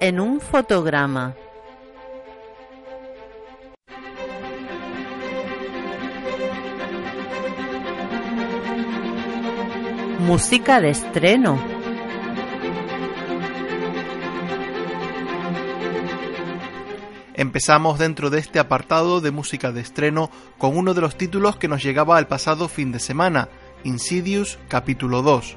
En un fotograma. Música de estreno. Empezamos dentro de este apartado de música de estreno con uno de los títulos que nos llegaba al pasado fin de semana, Insidious capítulo 2.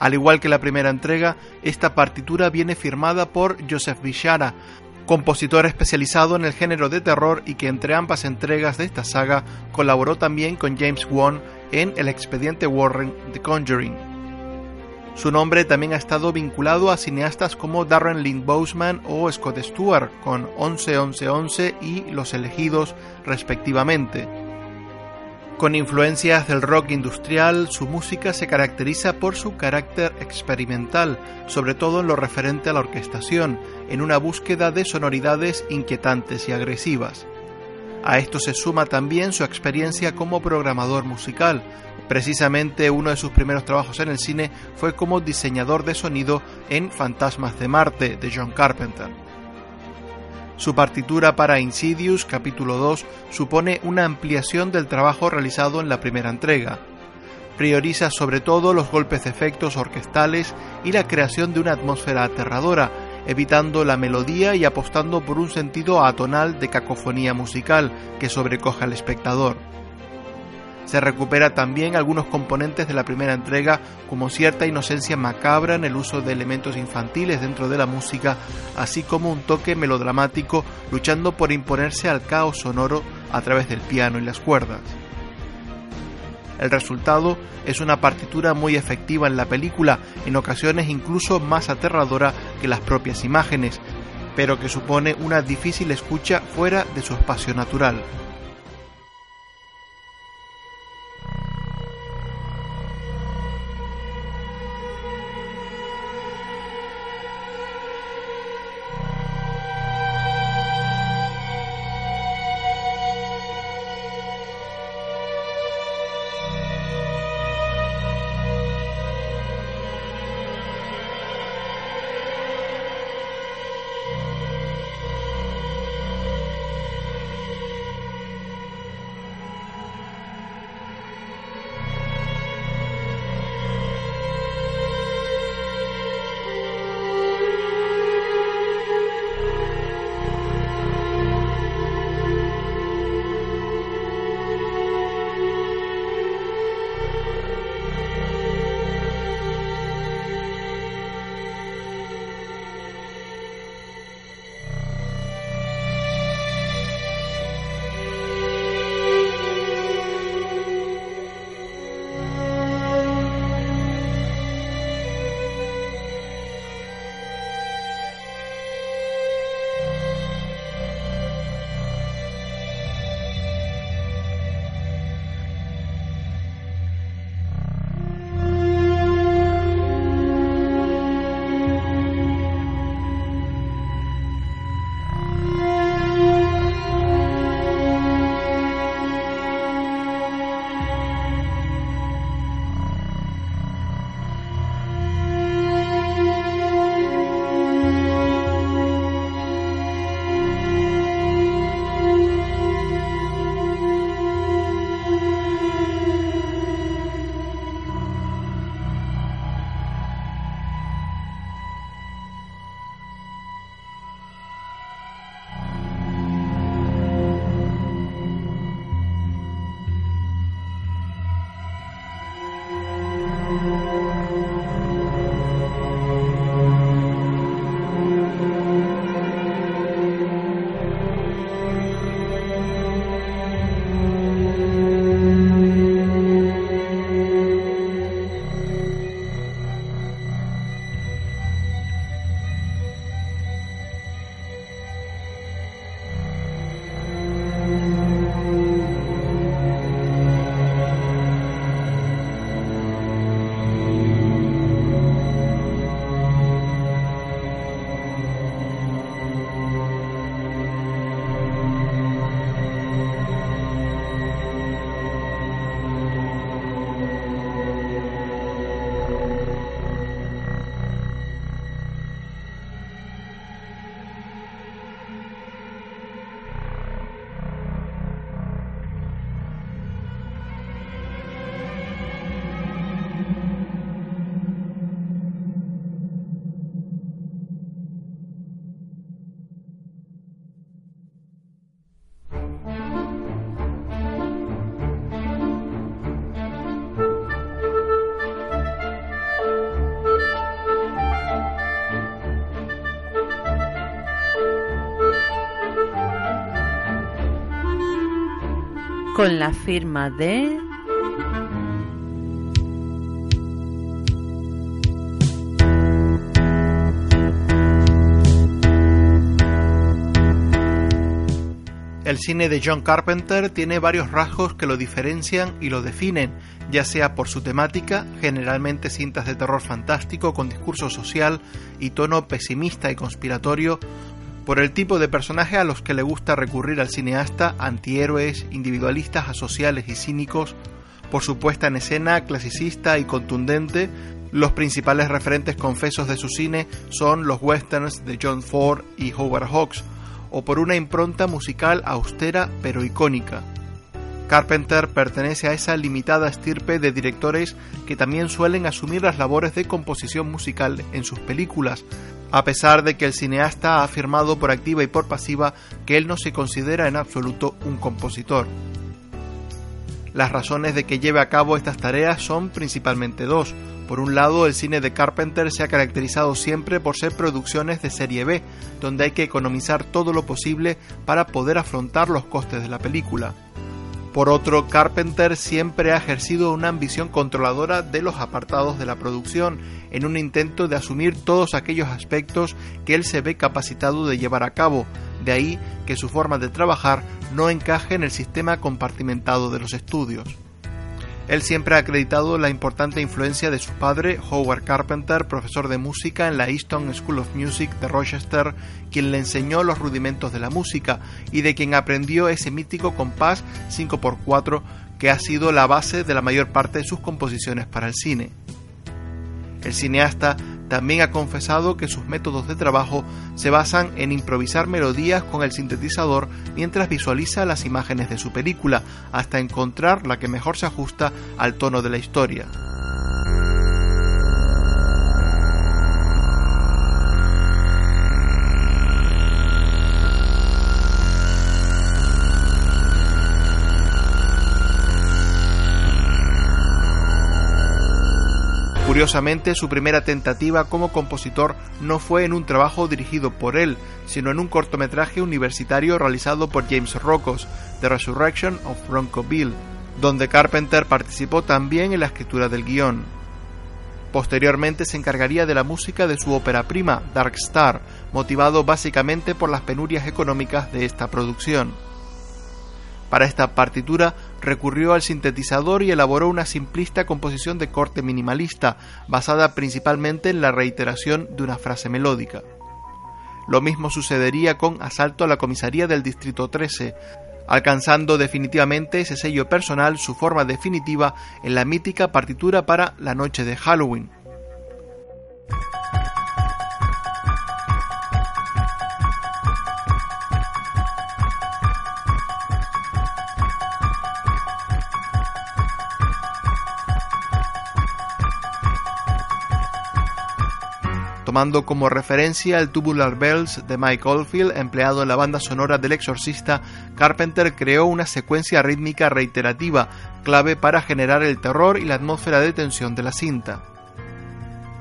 Al igual que la primera entrega, esta partitura viene firmada por Joseph Bishara, compositor especializado en el género de terror y que entre ambas entregas de esta saga colaboró también con James Wan en El expediente Warren The Conjuring. Su nombre también ha estado vinculado a cineastas como Darren Lynn Bousman o Scott Stewart con 11 11 11 y Los elegidos respectivamente. Con influencias del rock industrial, su música se caracteriza por su carácter experimental, sobre todo en lo referente a la orquestación, en una búsqueda de sonoridades inquietantes y agresivas. A esto se suma también su experiencia como programador musical. Precisamente uno de sus primeros trabajos en el cine fue como diseñador de sonido en Fantasmas de Marte de John Carpenter. Su partitura para Insidious capítulo 2 supone una ampliación del trabajo realizado en la primera entrega. Prioriza sobre todo los golpes de efectos orquestales y la creación de una atmósfera aterradora, evitando la melodía y apostando por un sentido atonal de cacofonía musical que sobrecoja al espectador. Se recupera también algunos componentes de la primera entrega, como cierta inocencia macabra en el uso de elementos infantiles dentro de la música, así como un toque melodramático luchando por imponerse al caos sonoro a través del piano y las cuerdas. El resultado es una partitura muy efectiva en la película, en ocasiones incluso más aterradora que las propias imágenes, pero que supone una difícil escucha fuera de su espacio natural. Con la firma de... El cine de John Carpenter tiene varios rasgos que lo diferencian y lo definen, ya sea por su temática, generalmente cintas de terror fantástico con discurso social y tono pesimista y conspiratorio, por el tipo de personaje a los que le gusta recurrir al cineasta, antihéroes, individualistas asociales y cínicos, por su puesta en escena clasicista y contundente, los principales referentes confesos de su cine son los westerns de John Ford y Howard Hawks, o por una impronta musical austera pero icónica. Carpenter pertenece a esa limitada estirpe de directores que también suelen asumir las labores de composición musical en sus películas, a pesar de que el cineasta ha afirmado por activa y por pasiva que él no se considera en absoluto un compositor. Las razones de que lleve a cabo estas tareas son principalmente dos. Por un lado, el cine de Carpenter se ha caracterizado siempre por ser producciones de serie B, donde hay que economizar todo lo posible para poder afrontar los costes de la película. Por otro, Carpenter siempre ha ejercido una ambición controladora de los apartados de la producción, en un intento de asumir todos aquellos aspectos que él se ve capacitado de llevar a cabo, de ahí que su forma de trabajar no encaje en el sistema compartimentado de los estudios. Él siempre ha acreditado la importante influencia de su padre, Howard Carpenter, profesor de música en la Easton School of Music de Rochester, quien le enseñó los rudimentos de la música y de quien aprendió ese mítico compás 5x4 que ha sido la base de la mayor parte de sus composiciones para el cine. El cineasta también ha confesado que sus métodos de trabajo se basan en improvisar melodías con el sintetizador mientras visualiza las imágenes de su película, hasta encontrar la que mejor se ajusta al tono de la historia. Curiosamente, su primera tentativa como compositor no fue en un trabajo dirigido por él, sino en un cortometraje universitario realizado por James Rocos, The Resurrection of Bronco Bill, donde Carpenter participó también en la escritura del guion. Posteriormente se encargaría de la música de su ópera prima, Dark Star, motivado básicamente por las penurias económicas de esta producción. Para esta partitura recurrió al sintetizador y elaboró una simplista composición de corte minimalista, basada principalmente en la reiteración de una frase melódica. Lo mismo sucedería con Asalto a la Comisaría del Distrito 13, alcanzando definitivamente ese sello personal, su forma definitiva, en la mítica partitura para La Noche de Halloween, tomando como referencia el Tubular Bells de Mike Oldfield empleado en la banda sonora del Exorcista, Carpenter creó una secuencia rítmica reiterativa, clave para generar el terror y la atmósfera de tensión de la cinta.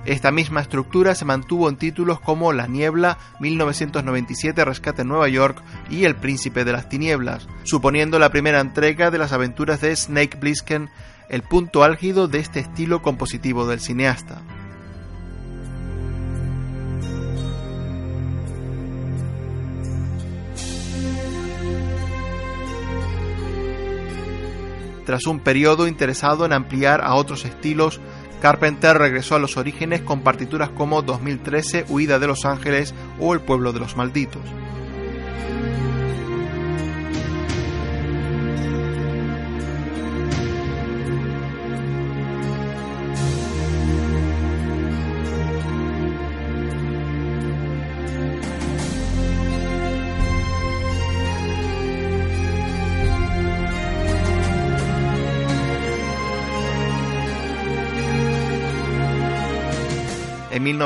Esta misma estructura se mantuvo en títulos como La Niebla, 1997 Rescate en Nueva York y El Príncipe de las Tinieblas, suponiendo la primera entrega de las aventuras de Snake Plissken, el punto álgido de este estilo compositivo del cineasta. Tras un periodo interesado en ampliar a otros estilos, Carpenter regresó a los orígenes con partituras como 2013, Huida de Los Ángeles o El pueblo de los malditos.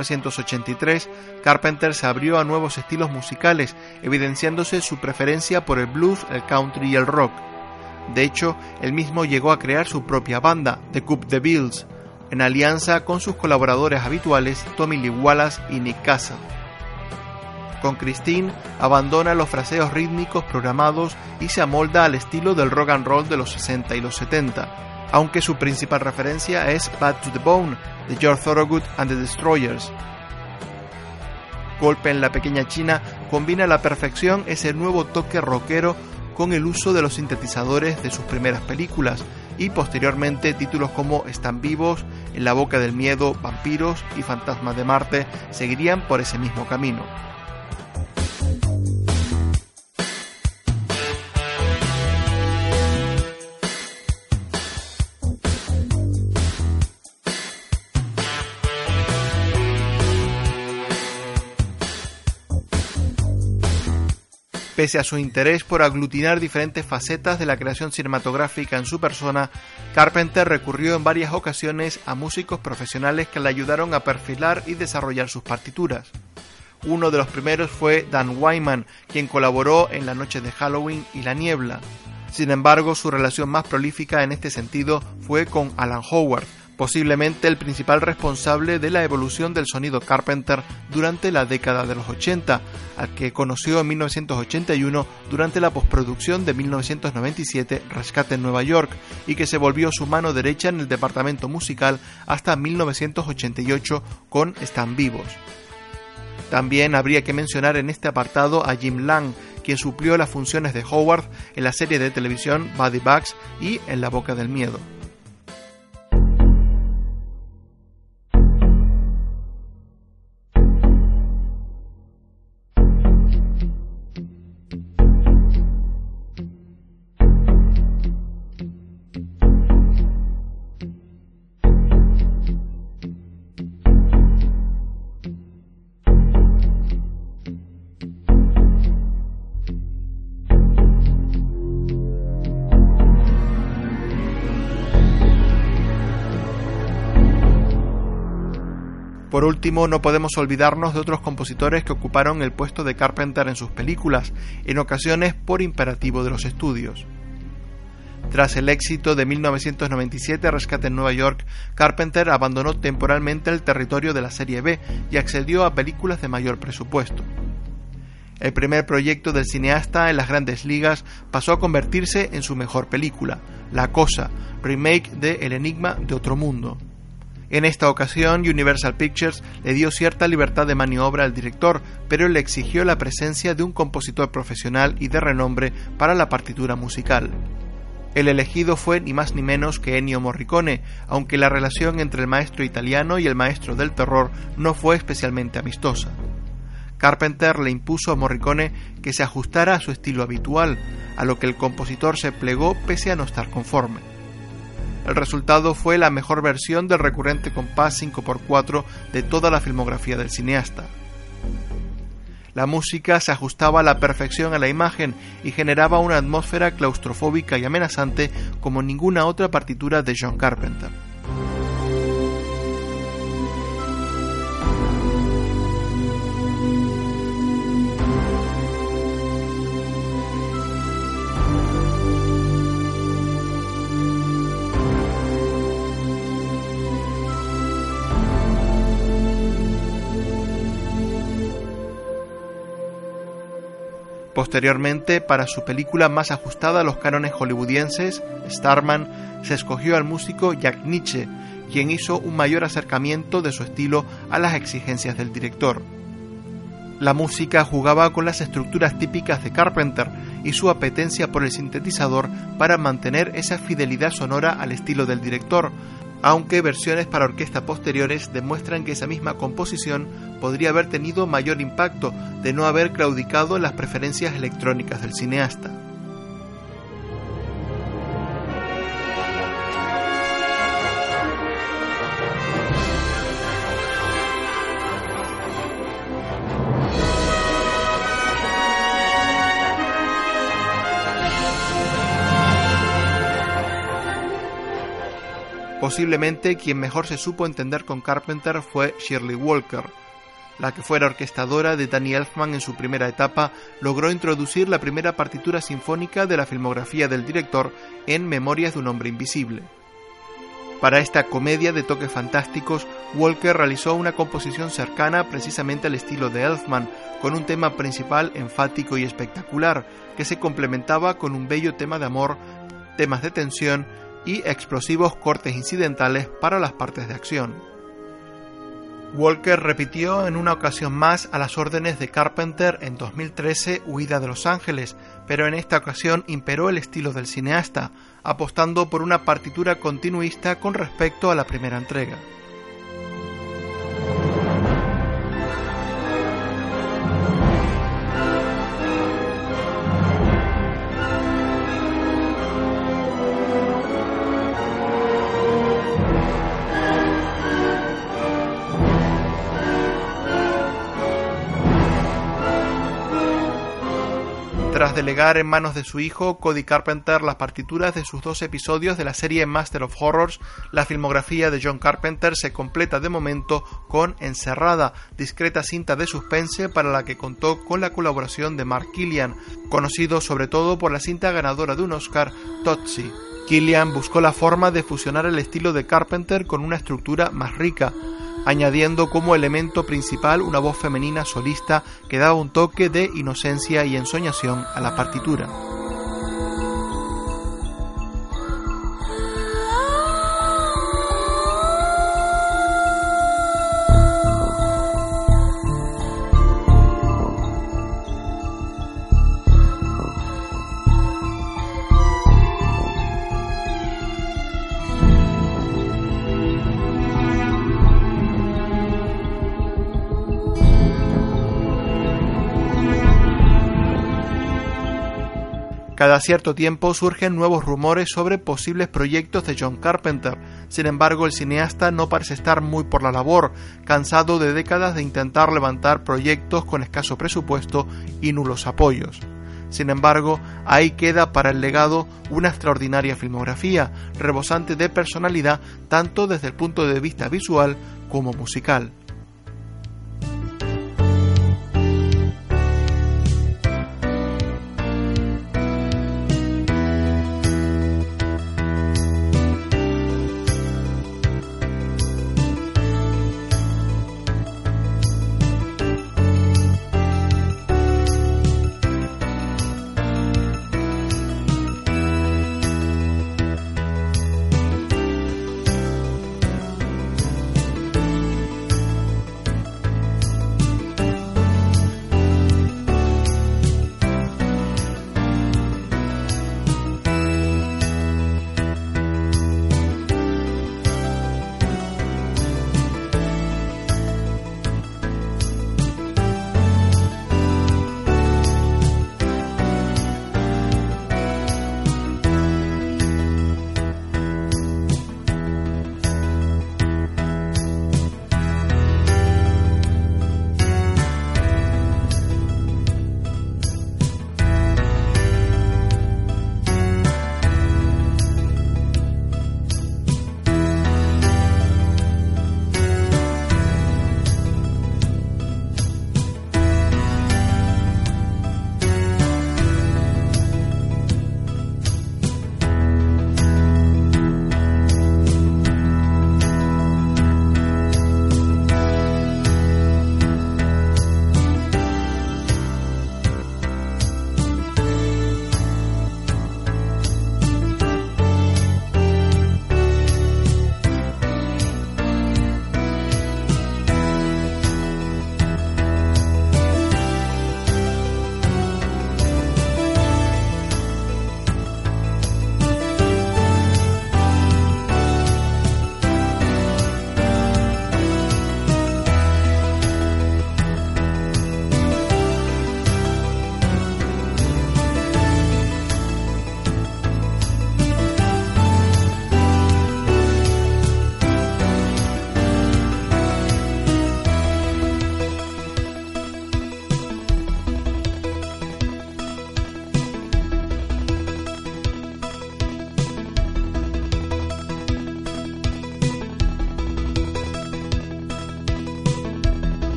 1983, Carpenter se abrió a nuevos estilos musicales, evidenciándose su preferencia por el blues, el country y el rock. De hecho, él mismo llegó a crear su propia banda, The Coup de Bills, en alianza con sus colaboradores habituales Tommy Lee Wallace y Nick Casa. Con Christine abandona los fraseos rítmicos programados y se amolda al estilo del rock and roll de los 60 y los 70, aunque su principal referencia es Bad to the Bone de George Thorogood and the Destroyers. Golpe en la pequeña China combina a la perfección ese nuevo toque rockero con el uso de los sintetizadores de sus primeras películas y posteriormente títulos como Están vivos, En la boca del miedo, Vampiros y Fantasmas de Marte seguirían por ese mismo camino. Pese a su interés por aglutinar diferentes facetas de la creación cinematográfica en su persona, Carpenter recurrió en varias ocasiones a músicos profesionales que le ayudaron a perfilar y desarrollar sus partituras. Uno de los primeros fue Dan Wyman, quien colaboró en La Noche de Halloween y La Niebla. Sin embargo, su relación más prolífica en este sentido fue con Alan Howard, posiblemente el principal responsable de la evolución del sonido Carpenter durante la década de los 80, al que conoció en 1981 durante la postproducción de 1997 Rescate en Nueva York y que se volvió su mano derecha en el departamento musical hasta 1988 con Están vivos. También habría que mencionar en este apartado a Jim Lang, quien suplió las funciones de Howard en la serie de televisión Body Bags y En la Boca del Miedo. Por último, no podemos olvidarnos de otros compositores que ocuparon el puesto de Carpenter en sus películas, en ocasiones por imperativo de los estudios. Tras el éxito de 1997 Rescate en Nueva York, Carpenter abandonó temporalmente el territorio de la serie B y accedió a películas de mayor presupuesto. El primer proyecto del cineasta en las grandes ligas pasó a convertirse en su mejor película, La Cosa, remake de El Enigma de Otro Mundo. En esta ocasión, Universal Pictures le dio cierta libertad de maniobra al director, pero le exigió la presencia de un compositor profesional y de renombre para la partitura musical. El elegido fue ni más ni menos que Ennio Morricone, aunque la relación entre el maestro italiano y el maestro del terror no fue especialmente amistosa. Carpenter le impuso a Morricone que se ajustara a su estilo habitual, a lo que el compositor se plegó pese a no estar conforme. El resultado fue la mejor versión del recurrente compás 5x4 de toda la filmografía del cineasta. La música se ajustaba a la perfección a la imagen y generaba una atmósfera claustrofóbica y amenazante como ninguna otra partitura de John Carpenter. Posteriormente, para su película más ajustada a los cánones hollywoodienses, Starman, se escogió al músico Jack Nietzsche, quien hizo un mayor acercamiento de su estilo a las exigencias del director. La música jugaba con las estructuras típicas de Carpenter y su apetencia por el sintetizador para mantener esa fidelidad sonora al estilo del director, aunque versiones para orquesta posteriores demuestran que esa misma composición podría haber tenido mayor impacto de no haber claudicado las preferencias electrónicas del cineasta. Posiblemente quien mejor se supo entender con Carpenter fue Shirley Walker. La que fuera orquestadora de Danny Elfman en su primera etapa, logró introducir la primera partitura sinfónica de la filmografía del director en Memorias de un hombre invisible. Para esta comedia de toques fantásticos, Walker realizó una composición cercana precisamente al estilo de Elfman, con un tema principal enfático y espectacular, que se complementaba con un bello tema de amor, temas de tensión y explosivos cortes incidentales para las partes de acción. Walker repitió en una ocasión más a las órdenes de Carpenter en 2013 Huida de Los Ángeles, pero en esta ocasión imperó el estilo del cineasta, apostando por una partitura continuista con respecto a la primera entrega. Tras delegar en manos de su hijo, Cody Carpenter, las partituras de sus dos episodios de la serie Master of Horrors, la filmografía de John Carpenter se completa de momento con Encerrada, discreta cinta de suspense para la que contó con la colaboración de Mark Killian, conocido sobre todo por la cinta ganadora de un Oscar, Totsi. Killian buscó la forma de fusionar el estilo de Carpenter con una estructura más rica, añadiendo como elemento principal una voz femenina solista que daba un toque de inocencia y ensoñación a la partitura. Cada cierto tiempo surgen nuevos rumores sobre posibles proyectos de John Carpenter. Sin embargo, el cineasta no parece estar muy por la labor, cansado de décadas de intentar levantar proyectos con escaso presupuesto y nulos apoyos. Sin embargo, ahí queda para el legado una extraordinaria filmografía, rebosante de personalidad tanto desde el punto de vista visual como musical.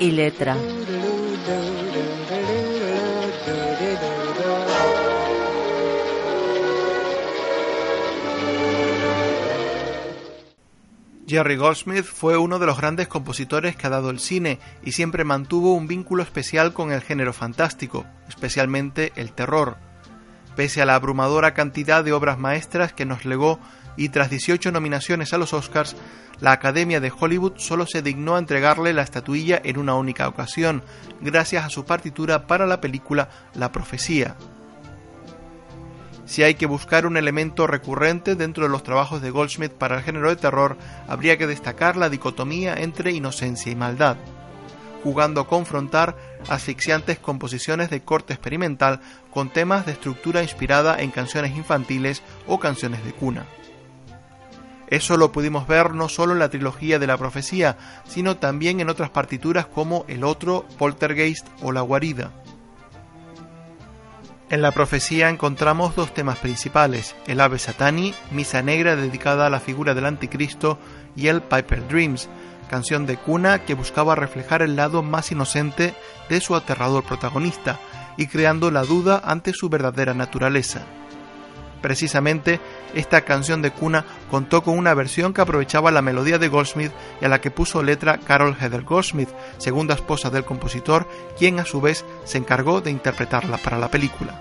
Y letra. Jerry Goldsmith fue uno de los grandes compositores que ha dado el cine y siempre mantuvo un vínculo especial con el género fantástico, especialmente el terror. Pese a la abrumadora cantidad de obras maestras que nos legó y tras 18 nominaciones a los Oscars, la Academia de Hollywood solo se dignó a entregarle la estatuilla en una única ocasión, gracias a su partitura para la película La Profecía. Si hay que buscar un elemento recurrente dentro de los trabajos de Goldsmith para el género de terror, habría que destacar la dicotomía entre inocencia y maldad, jugando a confrontar asfixiantes composiciones de corte experimental con temas de estructura inspirada en canciones infantiles o canciones de cuna. Eso lo pudimos ver no solo en la trilogía de la profecía, sino también en otras partituras como El Otro, Poltergeist o La Guarida. En la profecía encontramos dos temas principales, el Ave Satani, misa negra dedicada a la figura del anticristo, y el Piper Dreams, canción de cuna que buscaba reflejar el lado más inocente de su aterrador protagonista y creando la duda ante su verdadera naturaleza. Precisamente, esta canción de cuna contó con una versión que aprovechaba la melodía de Goldsmith y a la que puso letra Carol Heather Goldsmith, segunda esposa del compositor, quien a su vez se encargó de interpretarla para la película.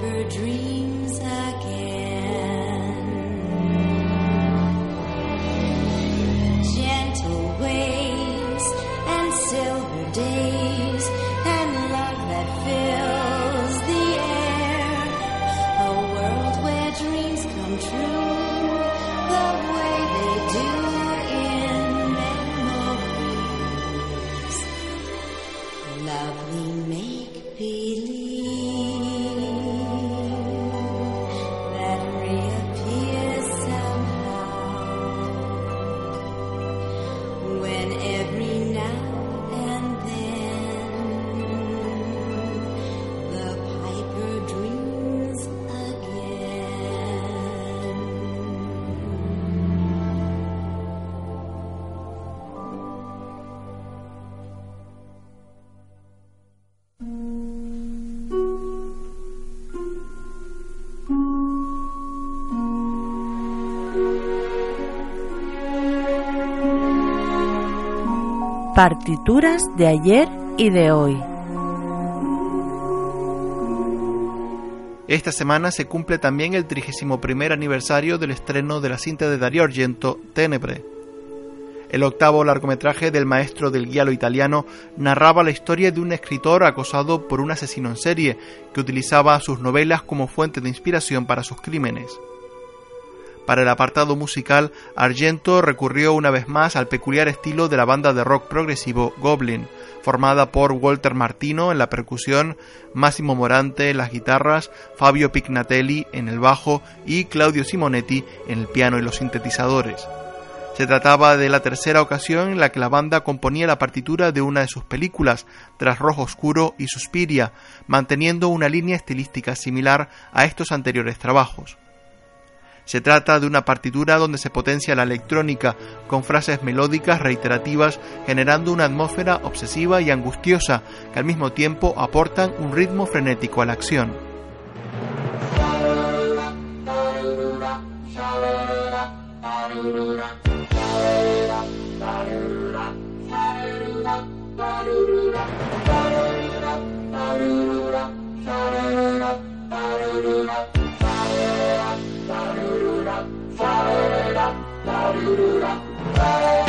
Piper dream. Partituras de ayer y de hoy. Esta semana se cumple también el 31 aniversario del estreno de la cinta de Dario Argento, Tenebre. El octavo largometraje del maestro del guialo italiano narraba la historia de un escritor acosado por un asesino en serie que utilizaba sus novelas como fuente de inspiración para sus crímenes. Para el apartado musical, Argento recurrió una vez más al peculiar estilo de la banda de rock progresivo Goblin, formada por Walter Martino en la percusión, Massimo Morante en las guitarras, Fabio Pignatelli en el bajo y Claudio Simonetti en el piano y los sintetizadores. Se trataba de la tercera ocasión en la que la banda componía la partitura de una de sus películas, tras Rojo Oscuro y Suspiria, manteniendo una línea estilística similar a estos anteriores trabajos. Se trata de una partitura donde se potencia la electrónica con frases melódicas reiterativas generando una atmósfera obsesiva y angustiosa que al mismo tiempo aportan un ritmo frenético a la acción. Bye.